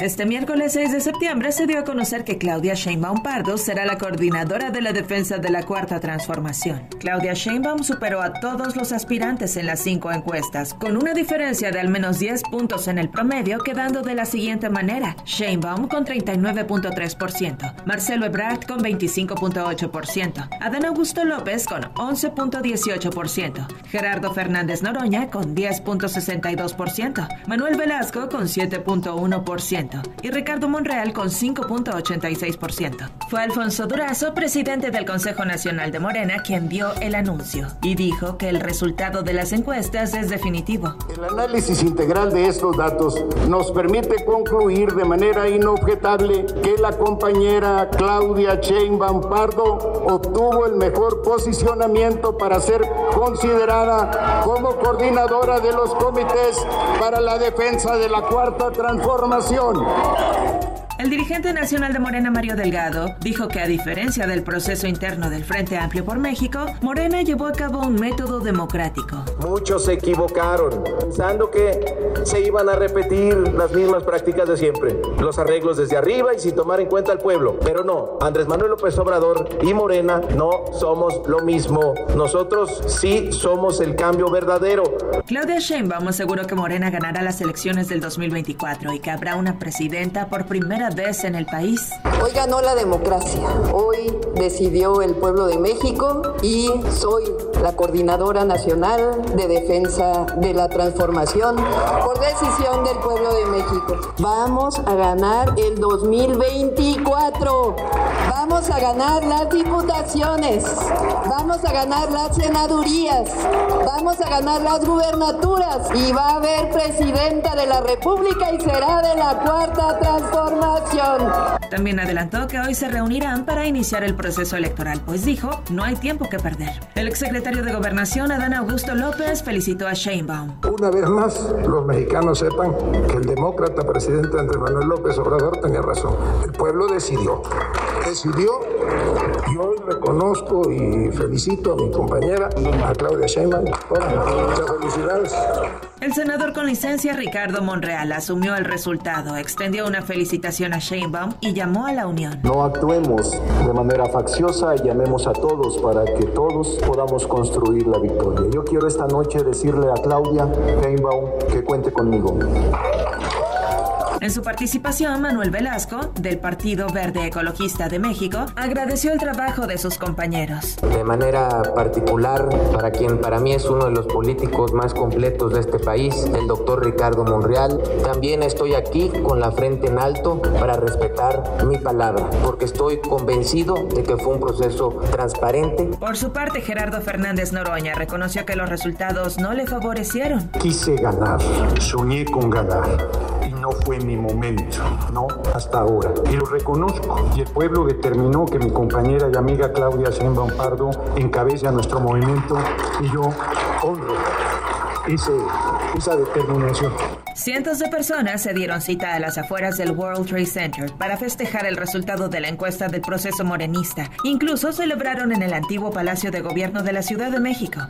Este miércoles 6 de septiembre se dio a conocer que Claudia Sheinbaum Pardo será la coordinadora de la defensa de la Cuarta Transformación. Claudia Sheinbaum superó a todos los aspirantes en las cinco encuestas, con una diferencia de al menos 10 puntos en el promedio, quedando de la siguiente manera: Sheinbaum con 39.3%, Marcelo Ebrard con 25.8%, Adán Augusto López con 11.18%, Gerardo Fernández Noroña con 10.62%, Manuel Velasco con 7.1% y Ricardo Monreal con 5.86%. Fue Alfonso Durazo, presidente del Consejo Nacional de Morena, quien dio el anuncio y dijo que el resultado de las encuestas es definitivo. El análisis integral de estos datos nos permite concluir de manera inobjetable que la compañera Claudia Sheinbaum Pardo obtuvo el mejor posicionamiento para ser considerada como coordinadora de los comités para la defensa de la cuarta transformación. Come! El dirigente nacional de Morena, Mario Delgado, dijo que a diferencia del proceso interno del Frente Amplio por México, Morena llevó a cabo un método democrático. Muchos se equivocaron pensando que se iban a repetir las mismas prácticas de siempre, los arreglos desde arriba y sin tomar en cuenta al pueblo. Pero no, Andrés Manuel López Obrador y Morena no somos lo mismo. Nosotros sí somos el cambio verdadero. Claudia Sheinbaum aseguró que Morena ganará las elecciones del 2024 y que habrá una presidenta por primera vez en el país. Hoy ganó la democracia, hoy decidió el pueblo de México y soy la coordinadora nacional de defensa de la transformación por decisión del pueblo de México. Vamos a ganar el 2024. Vamos a ganar las diputaciones. Vamos a ganar las senadurías. Vamos a ganar las gubernaturas. Y va a haber presidenta de la República y será de la cuarta transformación. También adelantó que hoy se reunirán para iniciar el proceso electoral, pues dijo, no hay tiempo que perder. El exsecretario de Gobernación, Adán Augusto López, felicitó a Sheinbaum. Una vez más, los mexicanos sepan que el demócrata presidente Andrés Manuel López Obrador tenía razón. El pueblo decidió. Decidió y hoy reconozco y felicito a mi compañera, a Claudia Sheinbaum. Muchas felicidades. El senador con licencia Ricardo Monreal asumió el resultado, extendió una felicitación a Sheinbaum y llamó a la unión. No actuemos de manera facciosa y llamemos a todos para que todos podamos construir la victoria. Yo quiero esta noche decirle a Claudia Sheinbaum que cuente conmigo. En su participación, Manuel Velasco, del Partido Verde Ecologista de México, agradeció el trabajo de sus compañeros. De manera particular, para quien para mí es uno de los políticos más completos de este país, el doctor Ricardo Monreal, también estoy aquí con la frente en alto para respetar mi palabra, porque estoy convencido de que fue un proceso transparente. Por su parte, Gerardo Fernández Noroña reconoció que los resultados no le favorecieron. Quise ganar, soñé con ganar no fue mi momento, no hasta ahora. Y lo reconozco. Y el pueblo determinó que mi compañera y amiga Claudia Sheinbaum Pardo encabece a nuestro movimiento y yo honro esa determinación. Cientos de personas se dieron cita a las afueras del World Trade Center para festejar el resultado de la encuesta del proceso morenista. Incluso celebraron en el antiguo Palacio de Gobierno de la Ciudad de México.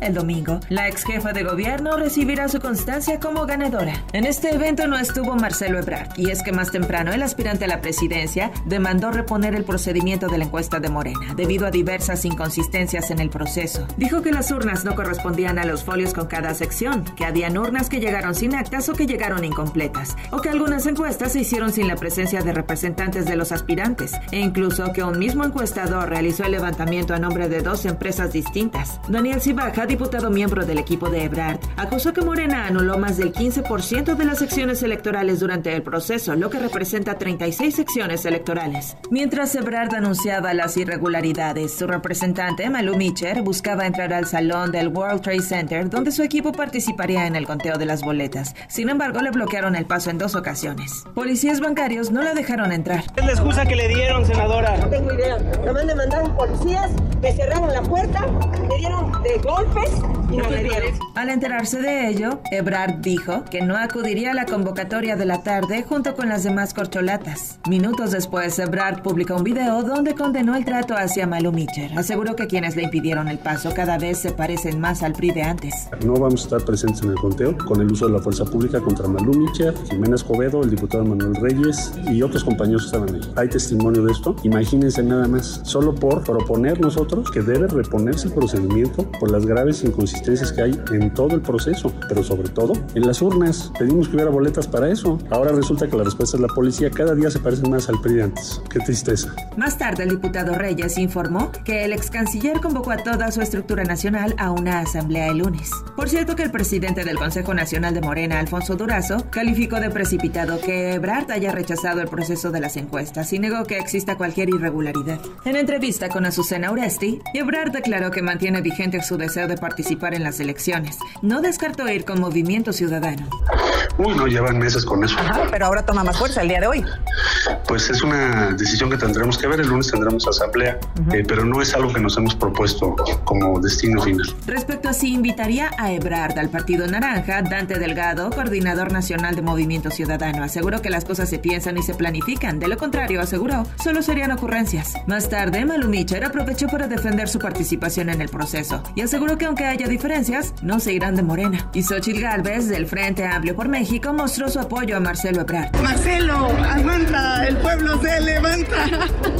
El domingo, la ex jefa de gobierno recibirá su constancia como ganadora. En este evento no estuvo Marcelo Ebrard, y es que más temprano el aspirante a la presidencia demandó reponer el procedimiento de la encuesta de Morena, debido a diversas inconsistencias en el proceso. Dijo que las urnas no correspondían a los folios con cada sección, que habían urnas que llegaron sin actas o que llegaron incompletas, o que algunas encuestas se hicieron sin la presencia de representantes de los aspirantes, e incluso que un mismo encuestador realizó el levantamiento a nombre de dos empresas distintas. Daniel Cibaja, diputado miembro del equipo de Ebrard, acusó que Morena anuló más del 15% de las secciones electorales durante el proceso, lo que representa 36 secciones electorales. Mientras Ebrard anunciaba las irregularidades, su representante, Malu Mitcher, buscaba entrar al salón del World Trade Center, donde su equipo participaría en el conteo de las boletas. Sin embargo, le bloquearon el paso en dos ocasiones. Policías bancarios no la dejaron entrar. Es la excusa que le dieron, senadora. No tengo idea. Nomás me mandaron policías, me cerraron la puerta, me dieron de golpes y no me dieron. Al enterarse enterarse de ello, Ebrard dijo que no acudiría a la convocatoria de la tarde junto con las demás corcholatas. Minutos después, Ebrard publicó un video donde condenó el trato hacia Malu Mitcher. Aseguró que quienes le impidieron el paso cada vez se parecen más al PRI de antes. No vamos a estar presentes en el conteo con el uso de la fuerza pública contra Malu Mitcher, Jimena Escobedo, el diputado Manuel Reyes y otros compañeros que estaban ahí. Hay testimonio de esto. Imagínense nada más, solo por proponer nosotros que debe reponerse el procedimiento por las graves inconsistencias que hay en todo el proceso, pero sobre todo en las urnas. Pedimos que hubiera boletas para eso. Ahora resulta que la respuesta es la policía. Cada día se parecen más al PRI antes. Qué tristeza. Más tarde, el diputado Reyes informó que el ex canciller convocó a toda su estructura nacional a una asamblea el lunes. Por cierto que el presidente del Consejo Nacional de Morena, Alfonso Durazo, calificó de precipitado que Ebrard haya rechazado el proceso de las encuestas y negó que exista cualquier irregularidad. En entrevista con Azucena Uresti, Ebrard declaró que mantiene vigente su deseo de participar en las elecciones. No descartó ir con Movimiento Ciudadano. Uy, no llevan meses con eso. pero ahora toma más fuerza el día de hoy. Pues es una decisión que tendremos que ver. El lunes tendremos asamblea, eh, pero no es algo que nos hemos propuesto como destino final. Respecto a si invitaría a Ebrard al Partido Naranja, Dante Delgado, coordinador nacional de Movimiento Ciudadano, aseguró que las cosas se piensan y se planifican. De lo contrario, aseguró, solo serían ocurrencias. Más tarde, Malu aprovechó para defender su participación en el proceso y aseguró que aunque haya diferencias, no se irán de Morena. Y Xochitl Gálvez, del Frente Amplio por México, mostró su apoyo a Marcelo Ebrard. Marcelo, el pueblo se levanta.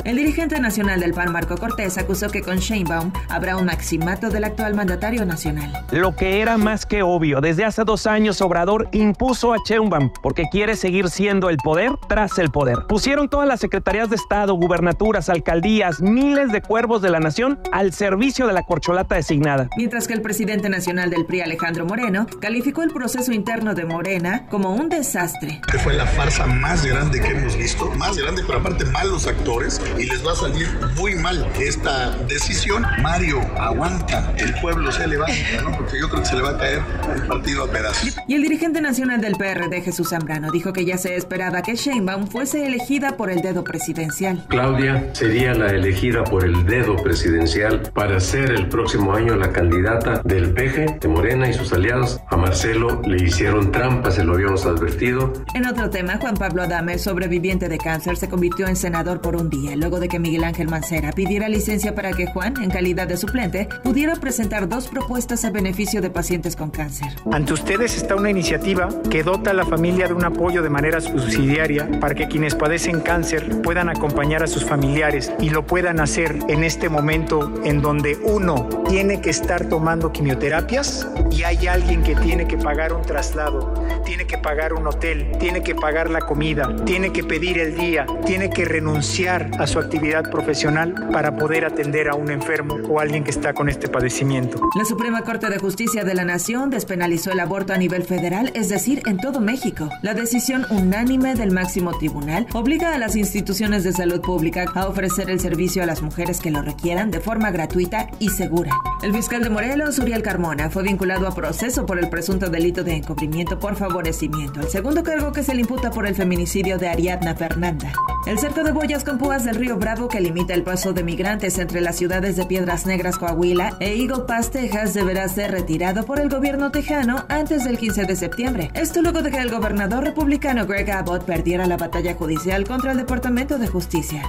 El dirigente nacional del PAN, Marco Cortés, acusó que con Sheinbaum habrá un maximato del actual mandatario nacional. Lo que era más que obvio, desde hace dos años Obrador impuso a Sheinbaum porque quiere seguir siendo el poder tras el poder. Pusieron todas las secretarías de Estado, gubernaturas, alcaldías, miles de cuervos de la nación al servicio de la corcholata designada. Mientras que el presidente nacional del PRI, Alejandro Moreno, calificó el proceso interno de Morena como un desastre. Fue la farsa más grande que hemos visto, más grande, pero aparte malos actores, y les va a salir muy mal esta decisión. Mario, aguanta, el pueblo se levanta, ¿no? Porque yo creo que se le va a caer el partido a pedazos. Y el dirigente nacional del PRD, Jesús Zambrano, dijo que ya se esperaba que Sheinbaum fuese elegida por el dedo presidencial. Claudia sería la elegida por el dedo presidencial para ser el próximo año la candidata del PG, de Morena y sus aliados. A Marcelo le hicieron trampa, se lo habíamos advertido. En otro tema, Juan Pablo Adame, sobreviviente de cáncer, se convirtió en senador por un día, luego de que Miguel Ángel Mancera pidiera licencia para que Juan, en calidad de suplente, pudiera presentar dos propuestas a beneficio de pacientes con cáncer. Ante ustedes está una iniciativa que dota a la familia de un apoyo de manera subsidiaria para que quienes padecen cáncer puedan acompañar a sus familiares y lo puedan hacer en este momento en donde uno tiene que estar tomando quimioterapias y hay alguien que tiene que pagar un traslado, tiene que pagar un hotel, tiene que pagar la comida, tiene que pedir el día, tiene que renunciar a su actividad profesional para poder atender a un enfermo o alguien que está con este padecimiento. La Suprema Corte de Justicia de la Nación despenalizó el aborto a nivel federal, es decir, en todo México. La decisión unánime del máximo tribunal obliga a las instituciones de salud pública a ofrecer el servicio a las mujeres que lo requieran de forma gratuita y segura. El fiscal de Morelos, Uriel Carmona, fue vinculado a proceso por el presunto delito de encubrimiento por el segundo cargo que se le imputa por el feminicidio de Ariadna Fernanda. El cerco de boyas con púas del río Bravo que limita el paso de migrantes entre las ciudades de Piedras Negras, Coahuila e Eagle Pass, Texas, deberá ser retirado por el gobierno tejano antes del 15 de septiembre. Esto luego de que el gobernador republicano Greg Abbott perdiera la batalla judicial contra el Departamento de Justicia.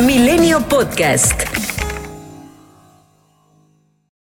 Milenio Podcast.